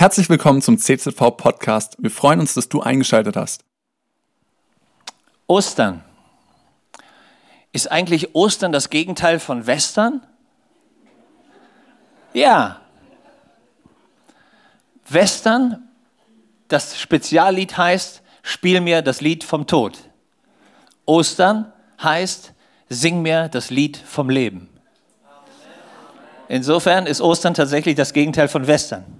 Herzlich willkommen zum CZV Podcast. Wir freuen uns, dass du eingeschaltet hast. Ostern. Ist eigentlich Ostern das Gegenteil von Western? Ja. Western, das Speziallied heißt, spiel mir das Lied vom Tod. Ostern heißt, sing mir das Lied vom Leben. Insofern ist Ostern tatsächlich das Gegenteil von Western.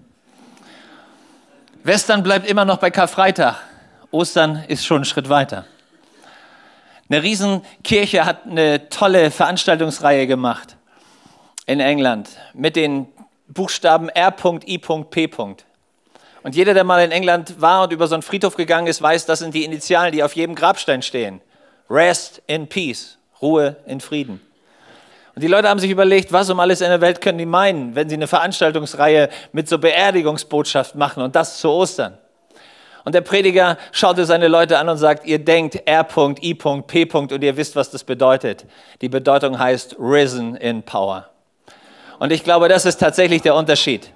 Western bleibt immer noch bei Karfreitag. Ostern ist schon einen Schritt weiter. Eine Riesenkirche hat eine tolle Veranstaltungsreihe gemacht in England mit den Buchstaben R.I.P. Und jeder, der mal in England war und über so einen Friedhof gegangen ist, weiß, das sind die Initialen, die auf jedem Grabstein stehen. Rest in Peace, Ruhe in Frieden. Die Leute haben sich überlegt, was um alles in der Welt können die meinen, wenn sie eine Veranstaltungsreihe mit so Beerdigungsbotschaft machen und das zu Ostern. Und der Prediger schaute seine Leute an und sagt, ihr denkt R.I.P. und ihr wisst, was das bedeutet. Die Bedeutung heißt Risen in Power. Und ich glaube, das ist tatsächlich der Unterschied.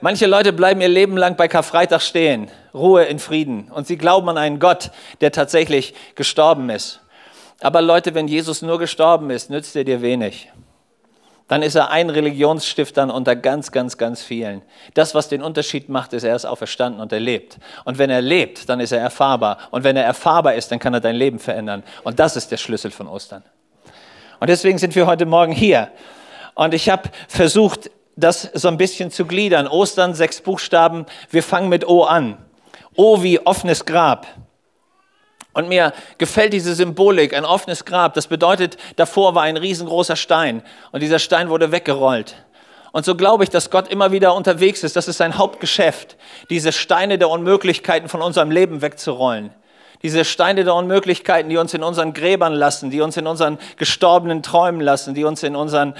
Manche Leute bleiben ihr Leben lang bei Karfreitag stehen, Ruhe in Frieden. Und sie glauben an einen Gott, der tatsächlich gestorben ist. Aber Leute, wenn Jesus nur gestorben ist, nützt er dir wenig. Dann ist er ein Religionsstifter unter ganz, ganz, ganz vielen. Das, was den Unterschied macht, ist, er ist auferstanden und er lebt. Und wenn er lebt, dann ist er erfahrbar. Und wenn er erfahrbar ist, dann kann er dein Leben verändern. Und das ist der Schlüssel von Ostern. Und deswegen sind wir heute Morgen hier. Und ich habe versucht, das so ein bisschen zu gliedern. Ostern, sechs Buchstaben. Wir fangen mit O an. O wie offenes Grab. Und mir gefällt diese Symbolik, ein offenes Grab. Das bedeutet, davor war ein riesengroßer Stein und dieser Stein wurde weggerollt. Und so glaube ich, dass Gott immer wieder unterwegs ist. Das ist sein Hauptgeschäft, diese Steine der Unmöglichkeiten von unserem Leben wegzurollen. Diese Steine der Unmöglichkeiten, die uns in unseren Gräbern lassen, die uns in unseren gestorbenen Träumen lassen, die uns in unseren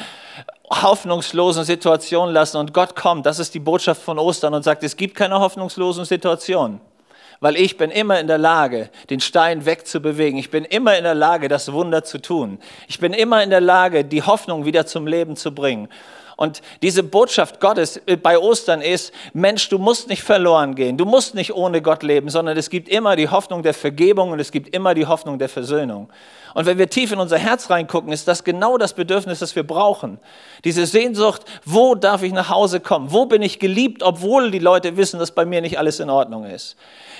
hoffnungslosen Situationen lassen. Und Gott kommt, das ist die Botschaft von Ostern und sagt, es gibt keine hoffnungslosen Situationen. Weil ich bin immer in der Lage, den Stein wegzubewegen. Ich bin immer in der Lage, das Wunder zu tun. Ich bin immer in der Lage, die Hoffnung wieder zum Leben zu bringen. Und diese Botschaft Gottes äh, bei Ostern ist, Mensch, du musst nicht verloren gehen, du musst nicht ohne Gott leben, sondern es gibt immer die Hoffnung der Vergebung und es gibt immer die Hoffnung der Versöhnung. Und wenn wir tief in unser Herz reingucken, ist das genau das Bedürfnis, das wir brauchen. Diese Sehnsucht, wo darf ich nach Hause kommen? Wo bin ich geliebt, obwohl die Leute wissen, dass bei mir nicht alles in Ordnung ist?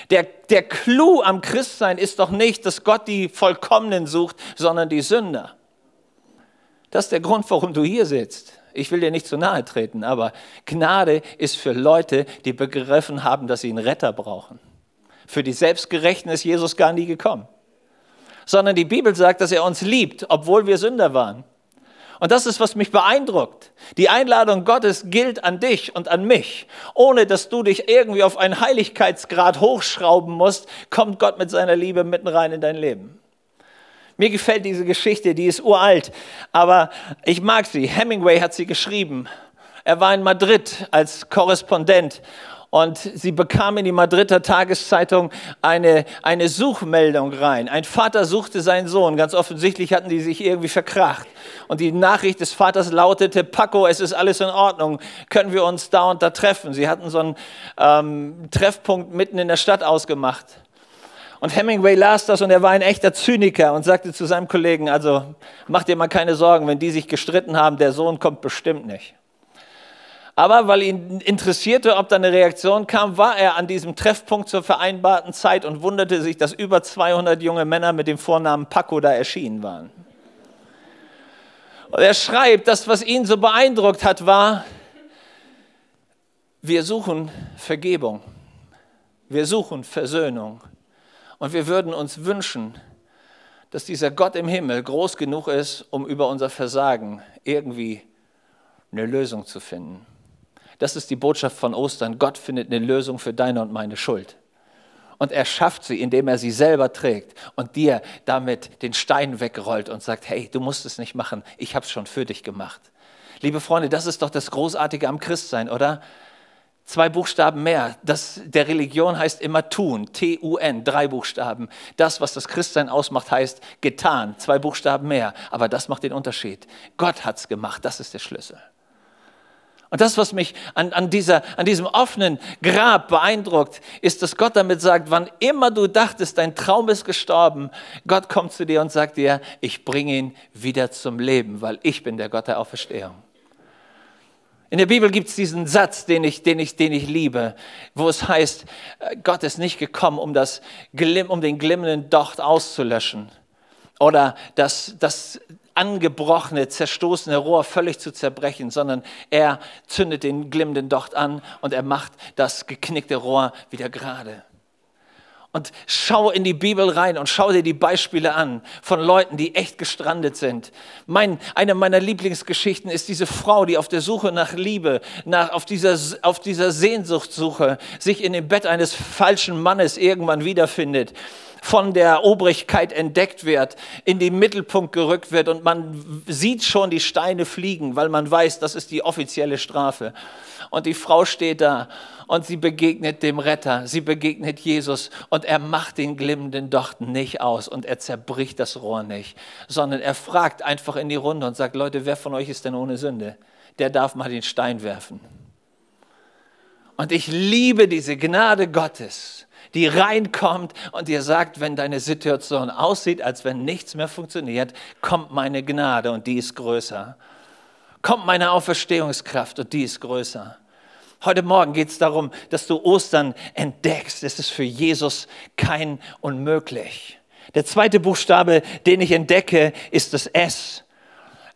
Der, der Clou am Christsein ist doch nicht, dass Gott die Vollkommenen sucht, sondern die Sünder. Das ist der Grund, warum du hier sitzt. Ich will dir nicht zu nahe treten, aber Gnade ist für Leute, die begriffen haben, dass sie einen Retter brauchen. Für die Selbstgerechten ist Jesus gar nie gekommen. Sondern die Bibel sagt, dass er uns liebt, obwohl wir Sünder waren. Und das ist, was mich beeindruckt. Die Einladung Gottes gilt an dich und an mich. Ohne dass du dich irgendwie auf einen Heiligkeitsgrad hochschrauben musst, kommt Gott mit seiner Liebe mitten rein in dein Leben. Mir gefällt diese Geschichte, die ist uralt, aber ich mag sie. Hemingway hat sie geschrieben. Er war in Madrid als Korrespondent und sie bekam in die Madrider Tageszeitung eine, eine Suchmeldung rein. Ein Vater suchte seinen Sohn. Ganz offensichtlich hatten die sich irgendwie verkracht. Und die Nachricht des Vaters lautete, Paco, es ist alles in Ordnung. Können wir uns da und da treffen? Sie hatten so einen ähm, Treffpunkt mitten in der Stadt ausgemacht. Und Hemingway las das und er war ein echter Zyniker und sagte zu seinem Kollegen, also mach dir mal keine Sorgen, wenn die sich gestritten haben, der Sohn kommt bestimmt nicht. Aber weil ihn interessierte, ob da eine Reaktion kam, war er an diesem Treffpunkt zur vereinbarten Zeit und wunderte sich, dass über 200 junge Männer mit dem Vornamen Paco da erschienen waren. Und er schreibt, das, was ihn so beeindruckt hat, war, wir suchen Vergebung, wir suchen Versöhnung. Und wir würden uns wünschen, dass dieser Gott im Himmel groß genug ist, um über unser Versagen irgendwie eine Lösung zu finden. Das ist die Botschaft von Ostern. Gott findet eine Lösung für deine und meine Schuld. Und er schafft sie, indem er sie selber trägt und dir damit den Stein wegrollt und sagt, hey, du musst es nicht machen, ich habe es schon für dich gemacht. Liebe Freunde, das ist doch das Großartige am Christsein, oder? Zwei Buchstaben mehr. Das der Religion heißt immer tun. T-U-N, drei Buchstaben. Das, was das Christsein ausmacht, heißt getan. Zwei Buchstaben mehr. Aber das macht den Unterschied. Gott hat es gemacht. Das ist der Schlüssel. Und das, was mich an, an, dieser, an diesem offenen Grab beeindruckt, ist, dass Gott damit sagt, wann immer du dachtest, dein Traum ist gestorben, Gott kommt zu dir und sagt dir, ich bringe ihn wieder zum Leben, weil ich bin der Gott der Auferstehung. In der Bibel gibt es diesen Satz, den ich, den, ich, den ich liebe, wo es heißt, äh, Gott ist nicht gekommen, um, das, um den glimmenden Docht auszulöschen oder das, das angebrochene, zerstoßene Rohr völlig zu zerbrechen, sondern er zündet den glimmenden Docht an und er macht das geknickte Rohr wieder gerade. Und schau in die Bibel rein und schau dir die Beispiele an von Leuten, die echt gestrandet sind. Mein, eine meiner Lieblingsgeschichten ist diese Frau, die auf der Suche nach Liebe, nach, auf, dieser, auf dieser Sehnsuchtssuche sich in dem Bett eines falschen Mannes irgendwann wiederfindet von der Obrigkeit entdeckt wird, in den Mittelpunkt gerückt wird und man sieht schon die Steine fliegen, weil man weiß, das ist die offizielle Strafe. Und die Frau steht da und sie begegnet dem Retter, sie begegnet Jesus und er macht den glimmenden Docht nicht aus und er zerbricht das Rohr nicht, sondern er fragt einfach in die Runde und sagt, Leute, wer von euch ist denn ohne Sünde? Der darf mal den Stein werfen. Und ich liebe diese Gnade Gottes, die reinkommt und dir sagt, wenn deine Situation aussieht, als wenn nichts mehr funktioniert, kommt meine Gnade und die ist größer. Kommt meine Auferstehungskraft und die ist größer. Heute Morgen geht es darum, dass du Ostern entdeckst. Es ist für Jesus kein Unmöglich. Der zweite Buchstabe, den ich entdecke, ist das S.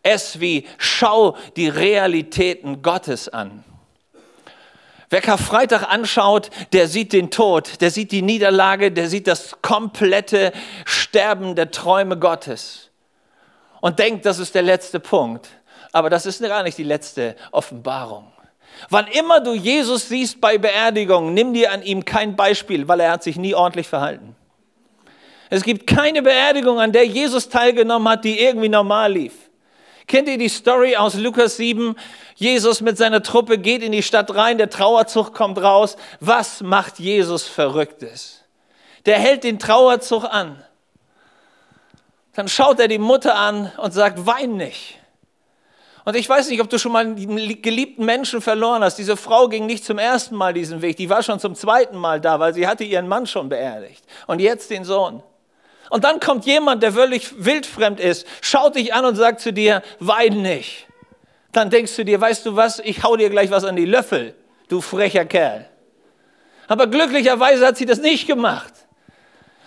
S wie schau die Realitäten Gottes an. Wer Karfreitag anschaut, der sieht den Tod, der sieht die Niederlage, der sieht das komplette Sterben der Träume Gottes und denkt, das ist der letzte Punkt. Aber das ist gar nicht die letzte Offenbarung. Wann immer du Jesus siehst bei Beerdigungen, nimm dir an ihm kein Beispiel, weil er hat sich nie ordentlich verhalten. Es gibt keine Beerdigung, an der Jesus teilgenommen hat, die irgendwie normal lief. Kennt ihr die Story aus Lukas 7? Jesus mit seiner Truppe geht in die Stadt rein, der Trauerzug kommt raus. Was macht Jesus Verrücktes? Der hält den Trauerzug an. Dann schaut er die Mutter an und sagt, wein nicht. Und ich weiß nicht, ob du schon mal einen geliebten Menschen verloren hast. Diese Frau ging nicht zum ersten Mal diesen Weg, die war schon zum zweiten Mal da, weil sie hatte ihren Mann schon beerdigt. Und jetzt den Sohn. Und dann kommt jemand, der völlig wildfremd ist, schaut dich an und sagt zu dir, wein nicht. Dann denkst du dir, weißt du was, ich hau dir gleich was an die Löffel, du frecher Kerl. Aber glücklicherweise hat sie das nicht gemacht,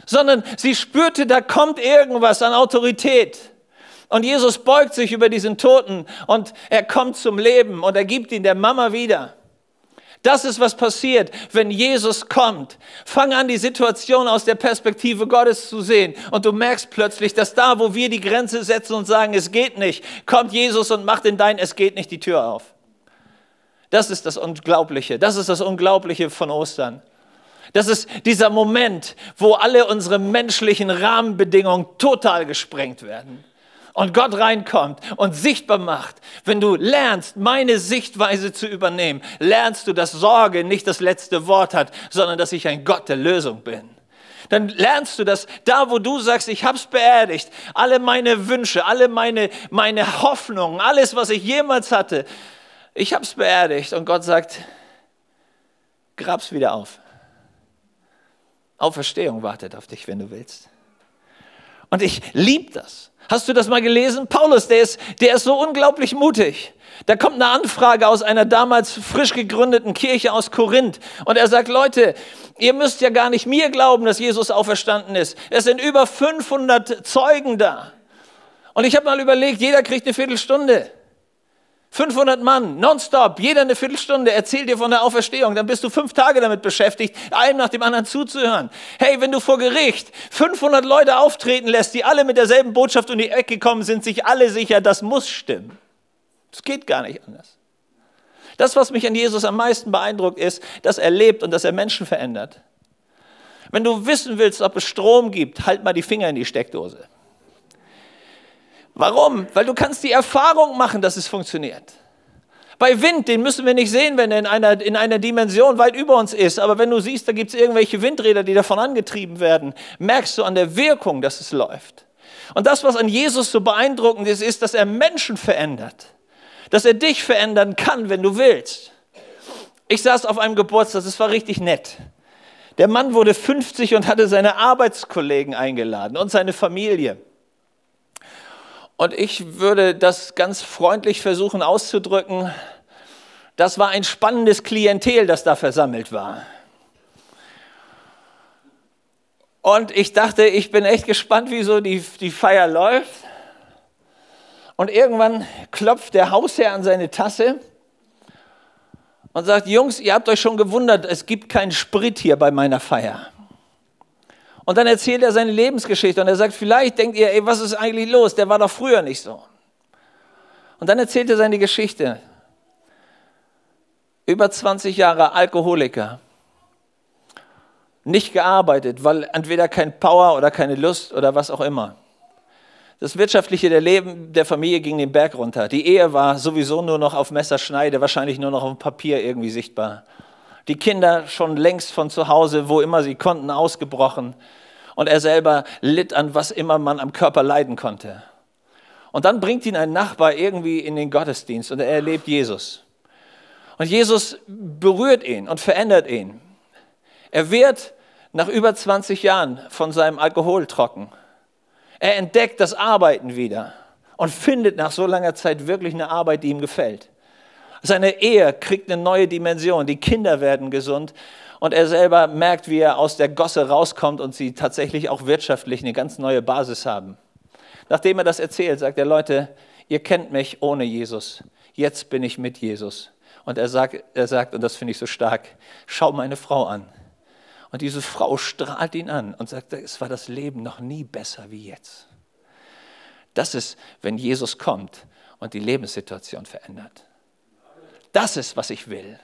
sondern sie spürte, da kommt irgendwas an Autorität. Und Jesus beugt sich über diesen Toten und er kommt zum Leben und er gibt ihn der Mama wieder. Das ist, was passiert, wenn Jesus kommt. Fang an, die Situation aus der Perspektive Gottes zu sehen. Und du merkst plötzlich, dass da, wo wir die Grenze setzen und sagen, es geht nicht, kommt Jesus und macht in dein Es geht nicht die Tür auf. Das ist das Unglaubliche. Das ist das Unglaubliche von Ostern. Das ist dieser Moment, wo alle unsere menschlichen Rahmenbedingungen total gesprengt werden und Gott reinkommt und sichtbar macht, wenn du lernst, meine Sichtweise zu übernehmen, lernst du, dass Sorge nicht das letzte Wort hat, sondern dass ich ein Gott der Lösung bin. Dann lernst du, dass da, wo du sagst, ich hab's beerdigt, alle meine Wünsche, alle meine, meine Hoffnungen, alles, was ich jemals hatte, ich hab's beerdigt. Und Gott sagt, grab's wieder auf. Auferstehung wartet auf dich, wenn du willst. Und ich liebe das. Hast du das mal gelesen? Paulus, der ist, der ist so unglaublich mutig. Da kommt eine Anfrage aus einer damals frisch gegründeten Kirche aus Korinth. Und er sagt, Leute, ihr müsst ja gar nicht mir glauben, dass Jesus auferstanden ist. Es sind über 500 Zeugen da. Und ich habe mal überlegt, jeder kriegt eine Viertelstunde. 500 Mann, nonstop, jeder eine Viertelstunde erzählt dir von der Auferstehung. Dann bist du fünf Tage damit beschäftigt, einem nach dem anderen zuzuhören. Hey, wenn du vor Gericht 500 Leute auftreten lässt, die alle mit derselben Botschaft um die Ecke kommen, sind sich alle sicher, das muss stimmen. Das geht gar nicht anders. Das, was mich an Jesus am meisten beeindruckt, ist, dass er lebt und dass er Menschen verändert. Wenn du wissen willst, ob es Strom gibt, halt mal die Finger in die Steckdose. Warum? Weil du kannst die Erfahrung machen, dass es funktioniert. Bei Wind, den müssen wir nicht sehen, wenn er in einer, in einer Dimension weit über uns ist. Aber wenn du siehst, da gibt es irgendwelche Windräder, die davon angetrieben werden, merkst du an der Wirkung, dass es läuft. Und das, was an Jesus so beeindruckend ist, ist, dass er Menschen verändert. dass er dich verändern kann, wenn du willst. Ich saß auf einem Geburtstag, das war richtig nett. Der Mann wurde 50 und hatte seine Arbeitskollegen eingeladen und seine Familie. Und ich würde das ganz freundlich versuchen auszudrücken. Das war ein spannendes Klientel, das da versammelt war. Und ich dachte, ich bin echt gespannt, wie so die, die Feier läuft. Und irgendwann klopft der Hausherr an seine Tasse und sagt, Jungs, ihr habt euch schon gewundert, es gibt keinen Sprit hier bei meiner Feier. Und dann erzählt er seine Lebensgeschichte und er sagt, vielleicht denkt ihr, ey, was ist eigentlich los? Der war doch früher nicht so. Und dann erzählt er seine Geschichte. Über 20 Jahre Alkoholiker nicht gearbeitet, weil entweder kein Power oder keine Lust oder was auch immer. Das wirtschaftliche der Leben der Familie ging den Berg runter. Die Ehe war sowieso nur noch auf Messerschneide, wahrscheinlich nur noch auf Papier irgendwie sichtbar. Die Kinder schon längst von zu Hause, wo immer sie konnten, ausgebrochen. Und er selber litt an was immer man am Körper leiden konnte. Und dann bringt ihn ein Nachbar irgendwie in den Gottesdienst und er erlebt Jesus. Und Jesus berührt ihn und verändert ihn. Er wird nach über 20 Jahren von seinem Alkohol trocken. Er entdeckt das Arbeiten wieder und findet nach so langer Zeit wirklich eine Arbeit, die ihm gefällt. Seine Ehe kriegt eine neue Dimension, die Kinder werden gesund und er selber merkt, wie er aus der Gosse rauskommt und sie tatsächlich auch wirtschaftlich eine ganz neue Basis haben. Nachdem er das erzählt, sagt er, Leute, ihr kennt mich ohne Jesus, jetzt bin ich mit Jesus. Und er sagt, er sagt und das finde ich so stark, schau meine Frau an. Und diese Frau strahlt ihn an und sagt, es war das Leben noch nie besser wie jetzt. Das ist, wenn Jesus kommt und die Lebenssituation verändert. Das ist, was ich will.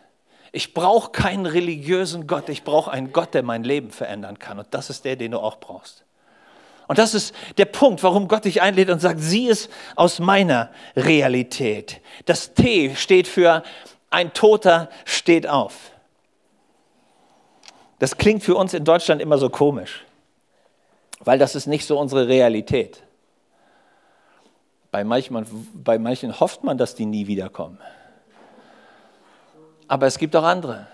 Ich brauche keinen religiösen Gott, ich brauche einen Gott, der mein Leben verändern kann. Und das ist der, den du auch brauchst. Und das ist der Punkt, warum Gott dich einlädt und sagt, sieh es aus meiner Realität. Das T steht für ein Toter steht auf. Das klingt für uns in Deutschland immer so komisch, weil das ist nicht so unsere Realität. Bei manchen, bei manchen hofft man, dass die nie wiederkommen. Aber es gibt auch andere.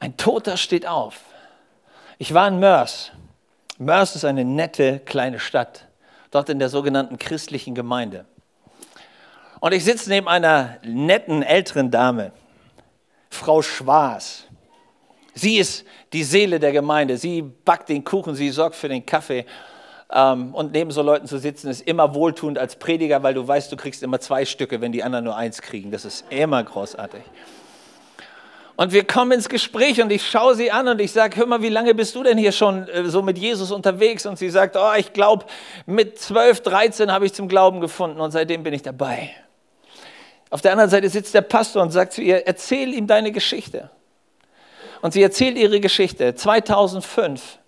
Ein Toter steht auf. Ich war in Mörs. Mörs ist eine nette kleine Stadt, dort in der sogenannten christlichen Gemeinde. Und ich sitze neben einer netten älteren Dame, Frau Schwaas. Sie ist die Seele der Gemeinde. Sie backt den Kuchen, sie sorgt für den Kaffee. Ähm, und neben so Leuten zu sitzen, ist immer wohltuend als Prediger, weil du weißt, du kriegst immer zwei Stücke, wenn die anderen nur eins kriegen. Das ist immer großartig. Und wir kommen ins Gespräch und ich schaue sie an und ich sage, hör mal, wie lange bist du denn hier schon äh, so mit Jesus unterwegs? Und sie sagt, oh, ich glaube, mit 12, 13 habe ich zum Glauben gefunden und seitdem bin ich dabei. Auf der anderen Seite sitzt der Pastor und sagt zu ihr, erzähl ihm deine Geschichte. Und sie erzählt ihre Geschichte. 2005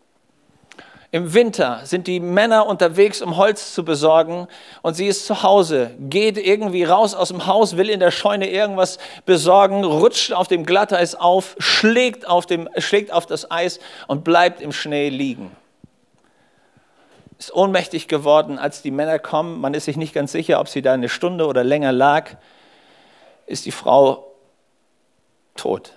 im Winter sind die Männer unterwegs, um Holz zu besorgen und sie ist zu Hause, geht irgendwie raus aus dem Haus, will in der Scheune irgendwas besorgen, rutscht auf dem Glatteis auf, schlägt auf, dem, schlägt auf das Eis und bleibt im Schnee liegen. Ist ohnmächtig geworden, als die Männer kommen. Man ist sich nicht ganz sicher, ob sie da eine Stunde oder länger lag. Ist die Frau tot.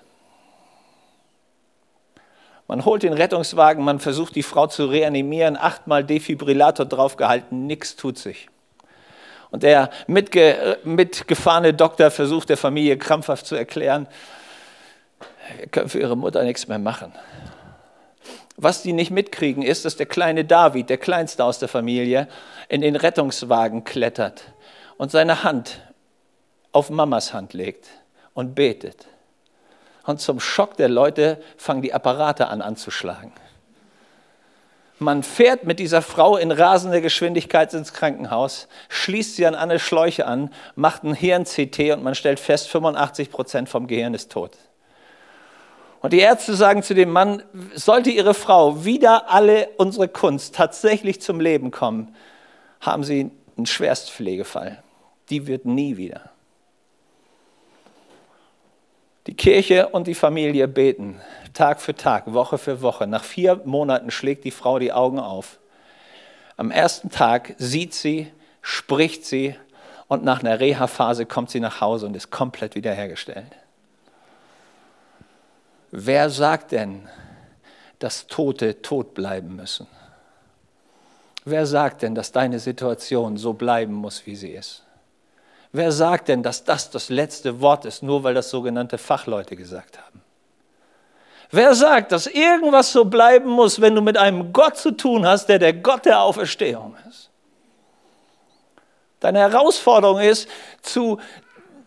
Man holt den Rettungswagen, man versucht die Frau zu reanimieren, achtmal Defibrillator draufgehalten, nichts tut sich. Und der mitge mitgefahrene Doktor versucht der Familie krampfhaft zu erklären, wir können für ihre Mutter nichts mehr machen. Was die nicht mitkriegen, ist, dass der kleine David, der kleinste aus der Familie, in den Rettungswagen klettert und seine Hand auf Mamas Hand legt und betet. Und zum Schock der Leute fangen die Apparate an anzuschlagen. Man fährt mit dieser Frau in rasender Geschwindigkeit ins Krankenhaus, schließt sie an eine Schläuche an, macht ein Hirn-CT und man stellt fest, 85 Prozent vom Gehirn ist tot. Und die Ärzte sagen zu dem Mann, sollte ihre Frau wieder alle unsere Kunst tatsächlich zum Leben kommen, haben sie einen Schwerstpflegefall. Die wird nie wieder. Die Kirche und die Familie beten Tag für Tag, Woche für Woche. Nach vier Monaten schlägt die Frau die Augen auf. Am ersten Tag sieht sie, spricht sie Und nach einer Reha-Phase kommt sie nach Hause und ist komplett wiederhergestellt. Wer sagt denn, dass Tote tot bleiben müssen? Wer sagt denn, dass deine Situation so bleiben muss, wie sie ist? Wer sagt denn, dass das das letzte Wort ist, nur weil das sogenannte Fachleute gesagt haben? Wer sagt, dass irgendwas so bleiben muss, wenn du mit einem Gott zu tun hast, der der Gott der Auferstehung ist? Deine Herausforderung ist, zu,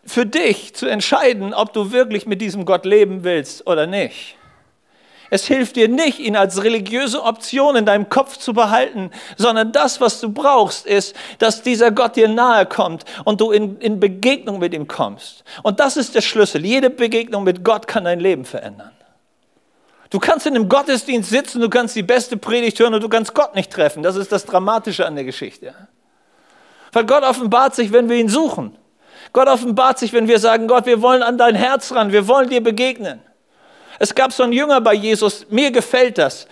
für dich zu entscheiden, ob du wirklich mit diesem Gott leben willst oder nicht. Es hilft dir nicht, ihn als religiöse Option in deinem Kopf zu behalten, sondern das, was du brauchst, ist, dass dieser Gott dir nahe kommt und du in, in Begegnung mit ihm kommst. Und das ist der Schlüssel. Jede Begegnung mit Gott kann dein Leben verändern. Du kannst in einem Gottesdienst sitzen, du kannst die beste Predigt hören und du kannst Gott nicht treffen. Das ist das Dramatische an der Geschichte. Weil Gott offenbart sich, wenn wir ihn suchen. Gott offenbart sich, wenn wir sagen, Gott, wir wollen an dein Herz ran, wir wollen dir begegnen. Es gab so einen Jünger bei Jesus, mir gefällt das.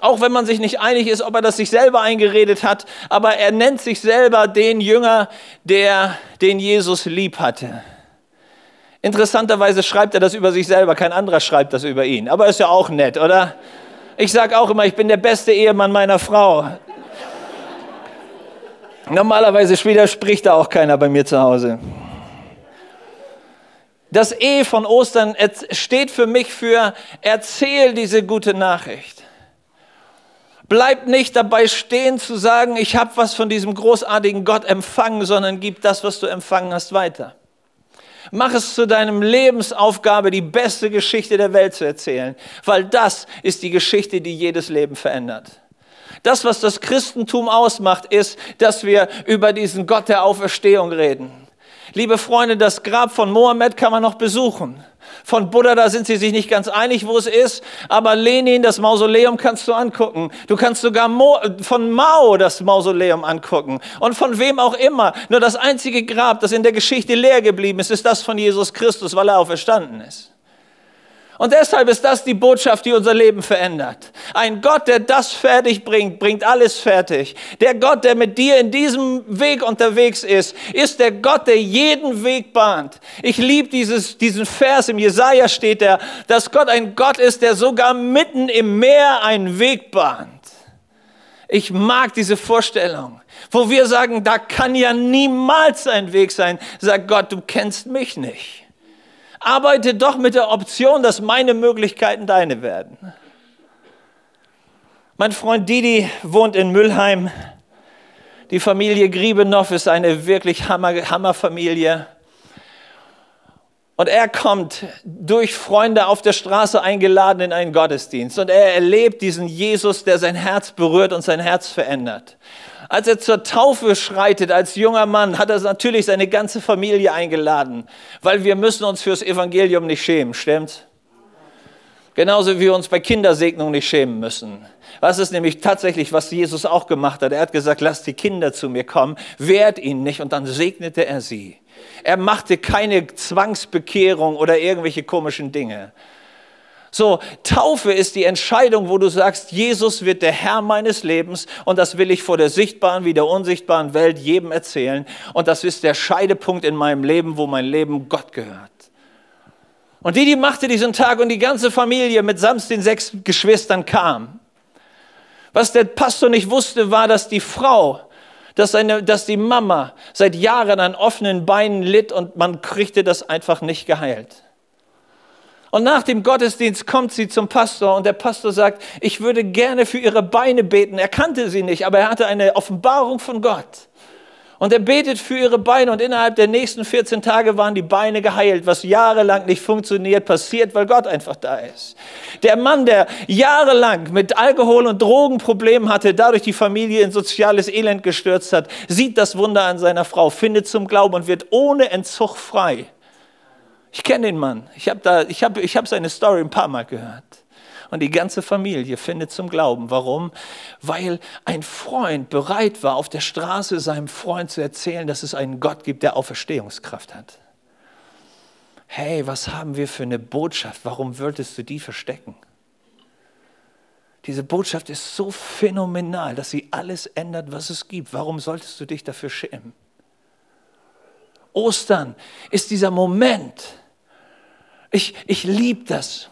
Auch wenn man sich nicht einig ist, ob er das sich selber eingeredet hat, aber er nennt sich selber den Jünger, der den Jesus lieb hatte. Interessanterweise schreibt er das über sich selber, kein anderer schreibt das über ihn. Aber ist ja auch nett, oder? Ich sage auch immer, ich bin der beste Ehemann meiner Frau. Normalerweise widerspricht da auch keiner bei mir zu Hause. Das E von Ostern steht für mich für erzähl diese gute Nachricht. Bleib nicht dabei stehen zu sagen, ich habe was von diesem großartigen Gott empfangen, sondern gib das, was du empfangen hast, weiter. Mach es zu deinem Lebensaufgabe, die beste Geschichte der Welt zu erzählen, weil das ist die Geschichte, die jedes Leben verändert. Das, was das Christentum ausmacht, ist, dass wir über diesen Gott der Auferstehung reden. Liebe Freunde, das Grab von Mohammed kann man noch besuchen. Von Buddha, da sind sie sich nicht ganz einig, wo es ist, aber Lenin, das Mausoleum kannst du angucken. Du kannst sogar Mo von Mao das Mausoleum angucken und von wem auch immer. Nur das einzige Grab, das in der Geschichte leer geblieben ist, ist das von Jesus Christus, weil er auferstanden ist. Und deshalb ist das die Botschaft, die unser Leben verändert. Ein Gott, der das fertig bringt, bringt alles fertig. Der Gott, der mit dir in diesem Weg unterwegs ist, ist der Gott, der jeden Weg bahnt. Ich liebe diesen Vers, im Jesaja steht der, dass Gott ein Gott ist, der sogar mitten im Meer einen Weg bahnt. Ich mag diese Vorstellung, wo wir sagen, da kann ja niemals ein Weg sein. Sag Gott, du kennst mich nicht arbeite doch mit der Option, dass meine Möglichkeiten deine werden. Mein Freund Didi wohnt in Müllheim. Die Familie Griebenow ist eine wirklich Hammer, Hammerfamilie. Und er kommt durch Freunde auf der Straße eingeladen in einen Gottesdienst. Und er erlebt diesen Jesus, der sein Herz berührt und sein Herz verändert. Als er zur Taufe schreitet als junger Mann, hat er natürlich seine ganze Familie eingeladen, weil wir müssen uns fürs Evangelium nicht schämen, stimmt's? Genauso wie wir uns bei Kindersegnung nicht schämen müssen. Was ist nämlich tatsächlich, was Jesus auch gemacht hat? Er hat gesagt, lasst die Kinder zu mir kommen, wehrt ihnen nicht und dann segnete er sie. Er machte keine Zwangsbekehrung oder irgendwelche komischen Dinge, so, Taufe ist die Entscheidung, wo du sagst, Jesus wird der Herr meines Lebens und das will ich vor der sichtbaren wie der unsichtbaren Welt jedem erzählen. Und das ist der Scheidepunkt in meinem Leben, wo mein Leben Gott gehört. Und die, die machte diesen Tag und die ganze Familie mitsamt den sechs Geschwistern kam. Was der Pastor nicht wusste, war, dass die Frau, dass, eine, dass die Mama seit Jahren an offenen Beinen litt und man kriegte das einfach nicht geheilt. Und nach dem Gottesdienst kommt sie zum Pastor und der Pastor sagt, ich würde gerne für ihre Beine beten. Er kannte sie nicht, aber er hatte eine Offenbarung von Gott. Und er betet für ihre Beine und innerhalb der nächsten 14 Tage waren die Beine geheilt, was jahrelang nicht funktioniert, passiert, weil Gott einfach da ist. Der Mann, der jahrelang mit Alkohol- und Drogenproblemen hatte, dadurch die Familie in soziales Elend gestürzt hat, sieht das Wunder an seiner Frau, findet zum Glauben und wird ohne Entzug frei. Ich kenne den Mann. Ich habe hab, ich hab seine Story ein paar Mal gehört. Und die ganze Familie findet zum Glauben. Warum? Weil ein Freund bereit war, auf der Straße seinem Freund zu erzählen, dass es einen Gott gibt, der Auferstehungskraft hat. Hey, was haben wir für eine Botschaft? Warum würdest du die verstecken? Diese Botschaft ist so phänomenal, dass sie alles ändert, was es gibt. Warum solltest du dich dafür schämen? Ostern ist dieser Moment. Ich, ich liebe das.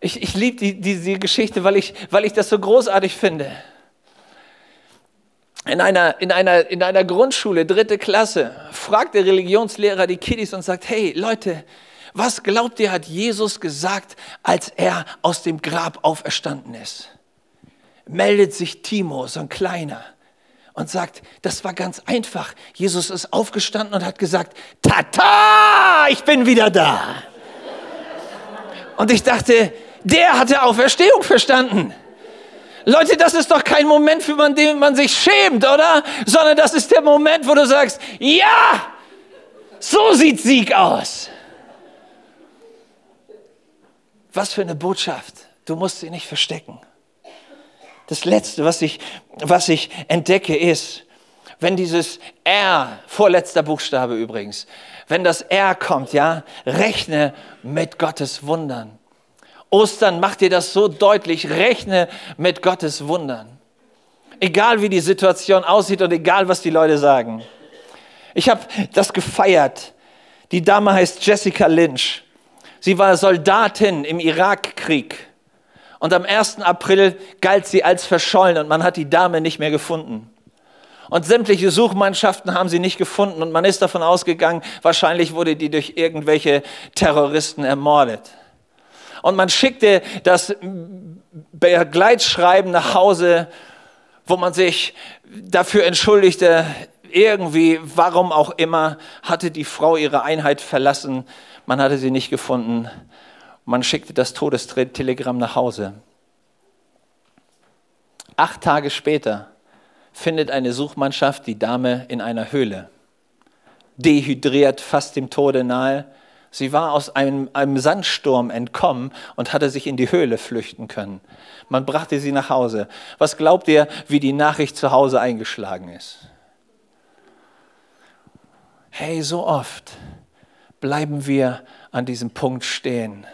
Ich, ich liebe die, die, die Geschichte, weil ich, weil ich das so großartig finde. In einer, in, einer, in einer Grundschule, dritte Klasse, fragt der Religionslehrer die Kiddies und sagt, hey Leute, was glaubt ihr, hat Jesus gesagt, als er aus dem Grab auferstanden ist? Meldet sich Timo, so ein kleiner, und sagt, das war ganz einfach. Jesus ist aufgestanden und hat gesagt, Tata, ich bin wieder da. Und ich dachte, der hat der Auferstehung verstanden. Leute, das ist doch kein Moment, für den man sich schämt, oder? Sondern das ist der Moment, wo du sagst, ja, so sieht Sieg aus. Was für eine Botschaft. Du musst sie nicht verstecken. Das Letzte, was ich, was ich entdecke, ist, wenn dieses R, vorletzter Buchstabe übrigens, wenn das R kommt, ja, rechne mit Gottes Wundern. Ostern macht dir das so deutlich, rechne mit Gottes Wundern. Egal wie die Situation aussieht und egal was die Leute sagen. Ich habe das gefeiert. Die Dame heißt Jessica Lynch. Sie war Soldatin im Irakkrieg. Und am 1. April galt sie als verschollen und man hat die Dame nicht mehr gefunden. Und sämtliche Suchmannschaften haben sie nicht gefunden und man ist davon ausgegangen, wahrscheinlich wurde die durch irgendwelche Terroristen ermordet. Und man schickte das Begleitschreiben nach Hause, wo man sich dafür entschuldigte, irgendwie, warum auch immer, hatte die Frau ihre Einheit verlassen. Man hatte sie nicht gefunden. Man schickte das Todestelegramm nach Hause. Acht Tage später findet eine Suchmannschaft die Dame in einer Höhle. Dehydriert, fast dem Tode nahe. Sie war aus einem, einem, Sandsturm entkommen und hatte sich in die Höhle flüchten können. Man brachte sie nach Hause. Was glaubt ihr, wie die Nachricht zu Hause eingeschlagen ist? Hey, so oft bleiben wir an diesem Punkt stehen,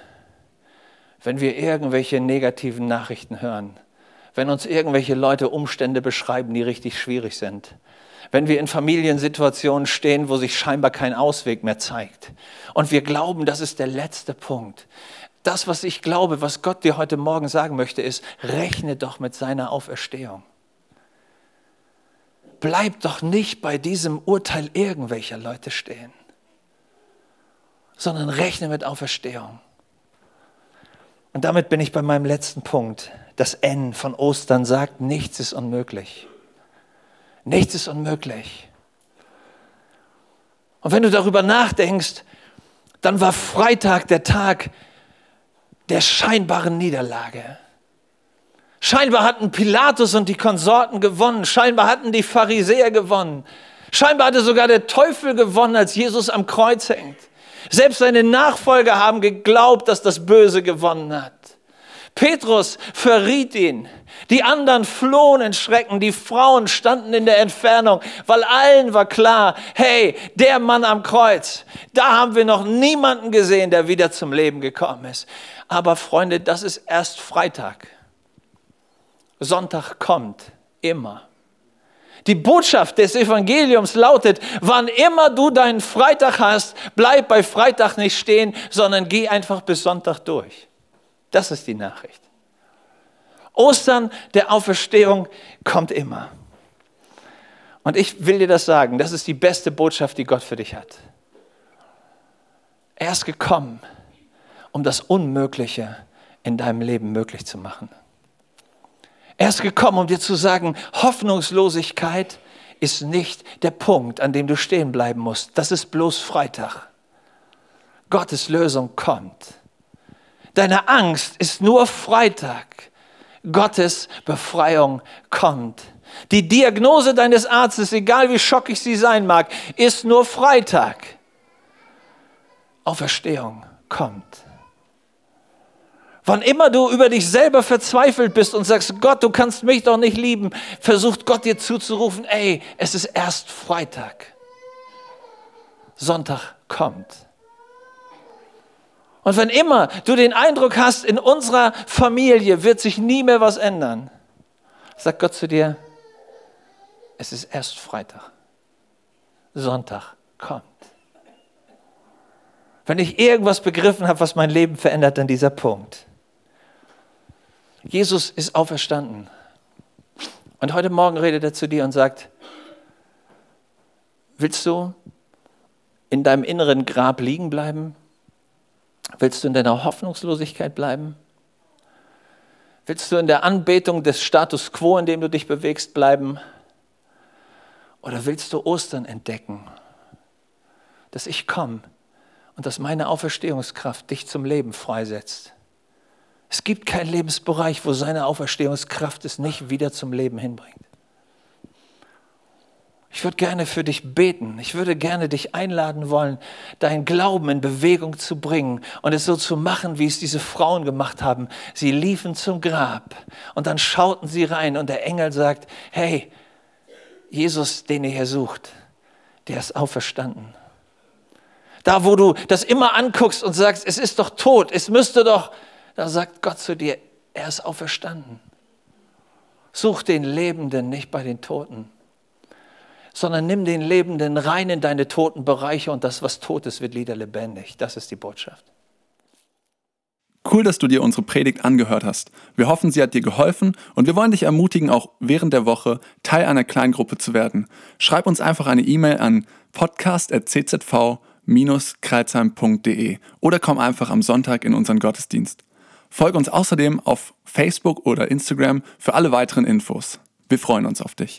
wenn wir irgendwelche negativen Nachrichten hören, wenn uns irgendwelche Leute Umstände beschreiben, die richtig schwierig sind wenn wir in Familiensituationen stehen, wo sich scheinbar kein Ausweg mehr zeigt. Und wir glauben, das ist der letzte Punkt. Das, was ich glaube, was Gott dir heute Morgen sagen möchte, ist, rechne doch mit seiner Auferstehung. Bleib doch nicht bei diesem Urteil irgendwelcher Leute stehen, sondern rechne mit Auferstehung. Und damit bin ich bei meinem letzten Punkt. Das N von Ostern sagt, nichts ist unmöglich. Nichts ist unmöglich. Und wenn du darüber nachdenkst, dann war Freitag der Tag der scheinbaren Niederlage. Scheinbar hatten Pilatus und die Konsorten gewonnen. Scheinbar hatten die Pharisäer gewonnen. Scheinbar hatte sogar der Teufel gewonnen, als Jesus am Kreuz hängt. Selbst seine Nachfolger haben geglaubt, dass das Böse gewonnen hat. Petrus verriet ihn. Die anderen flohen in Schrecken. Die Frauen standen in der Entfernung, weil allen war klar, hey, der Mann am Kreuz, da haben wir noch niemanden gesehen, der wieder zum Leben gekommen ist. Aber Freunde, das ist erst Freitag. Sonntag kommt immer. Die Botschaft des Evangeliums lautet, wann immer du deinen Freitag hast, bleib bei Freitag nicht stehen, sondern geh einfach bis Sonntag durch. Das ist die Nachricht. Ostern der Auferstehung kommt immer. Und ich will dir das sagen, das ist die beste Botschaft, die Gott für dich hat. Er ist gekommen, um das Unmögliche in deinem Leben möglich zu machen. Er ist gekommen, um dir zu sagen, Hoffnungslosigkeit ist nicht der Punkt, an dem du stehen bleiben musst. Das ist bloß Freitag. Gottes Lösung kommt. Deine Angst ist nur Freitag. Gottes Befreiung kommt. Die Diagnose deines Arztes, egal wie schockig sie sein mag, ist nur Freitag. Auferstehung kommt. Wann immer du über dich selber verzweifelt bist und sagst, Gott, du kannst mich doch nicht lieben, versucht Gott dir zuzurufen, ey, es ist erst Freitag. Sonntag kommt. Und wenn immer du den Eindruck hast, in unserer Familie wird sich nie mehr was ändern, sagt Gott zu dir, es ist erst Freitag. Sonntag kommt. Wenn ich irgendwas begriffen habe, was mein Leben verändert, dann dieser Punkt. Jesus ist auferstanden. Und heute Morgen redet er zu dir und sagt, willst du in deinem inneren Grab liegen bleiben? Willst du in deiner Hoffnungslosigkeit bleiben? Willst du in der Anbetung des Status quo, in dem du dich bewegst, bleiben? Oder willst du Ostern entdecken, dass ich komme und dass meine Auferstehungskraft dich zum Leben freisetzt? Es gibt keinen Lebensbereich, wo seine Auferstehungskraft es nicht wieder zum Leben hinbringt. Ich würde gerne für dich beten. Ich würde gerne dich einladen wollen, deinen Glauben in Bewegung zu bringen und es so zu machen, wie es diese Frauen gemacht haben. Sie liefen zum Grab und dann schauten sie rein und der Engel sagt, hey, Jesus, den ihr hier sucht, der ist auferstanden. Da, wo du das immer anguckst und sagst, es ist doch tot, es müsste doch, da sagt Gott zu dir, er ist auferstanden. Such den Lebenden, nicht bei den Toten sondern nimm den Lebenden rein in deine toten Bereiche und das, was tot ist, wird wieder lebendig. Das ist die Botschaft. Cool, dass du dir unsere Predigt angehört hast. Wir hoffen, sie hat dir geholfen und wir wollen dich ermutigen, auch während der Woche Teil einer Kleingruppe zu werden. Schreib uns einfach eine E-Mail an podcast.czv-kreuzheim.de oder komm einfach am Sonntag in unseren Gottesdienst. Folge uns außerdem auf Facebook oder Instagram für alle weiteren Infos. Wir freuen uns auf dich.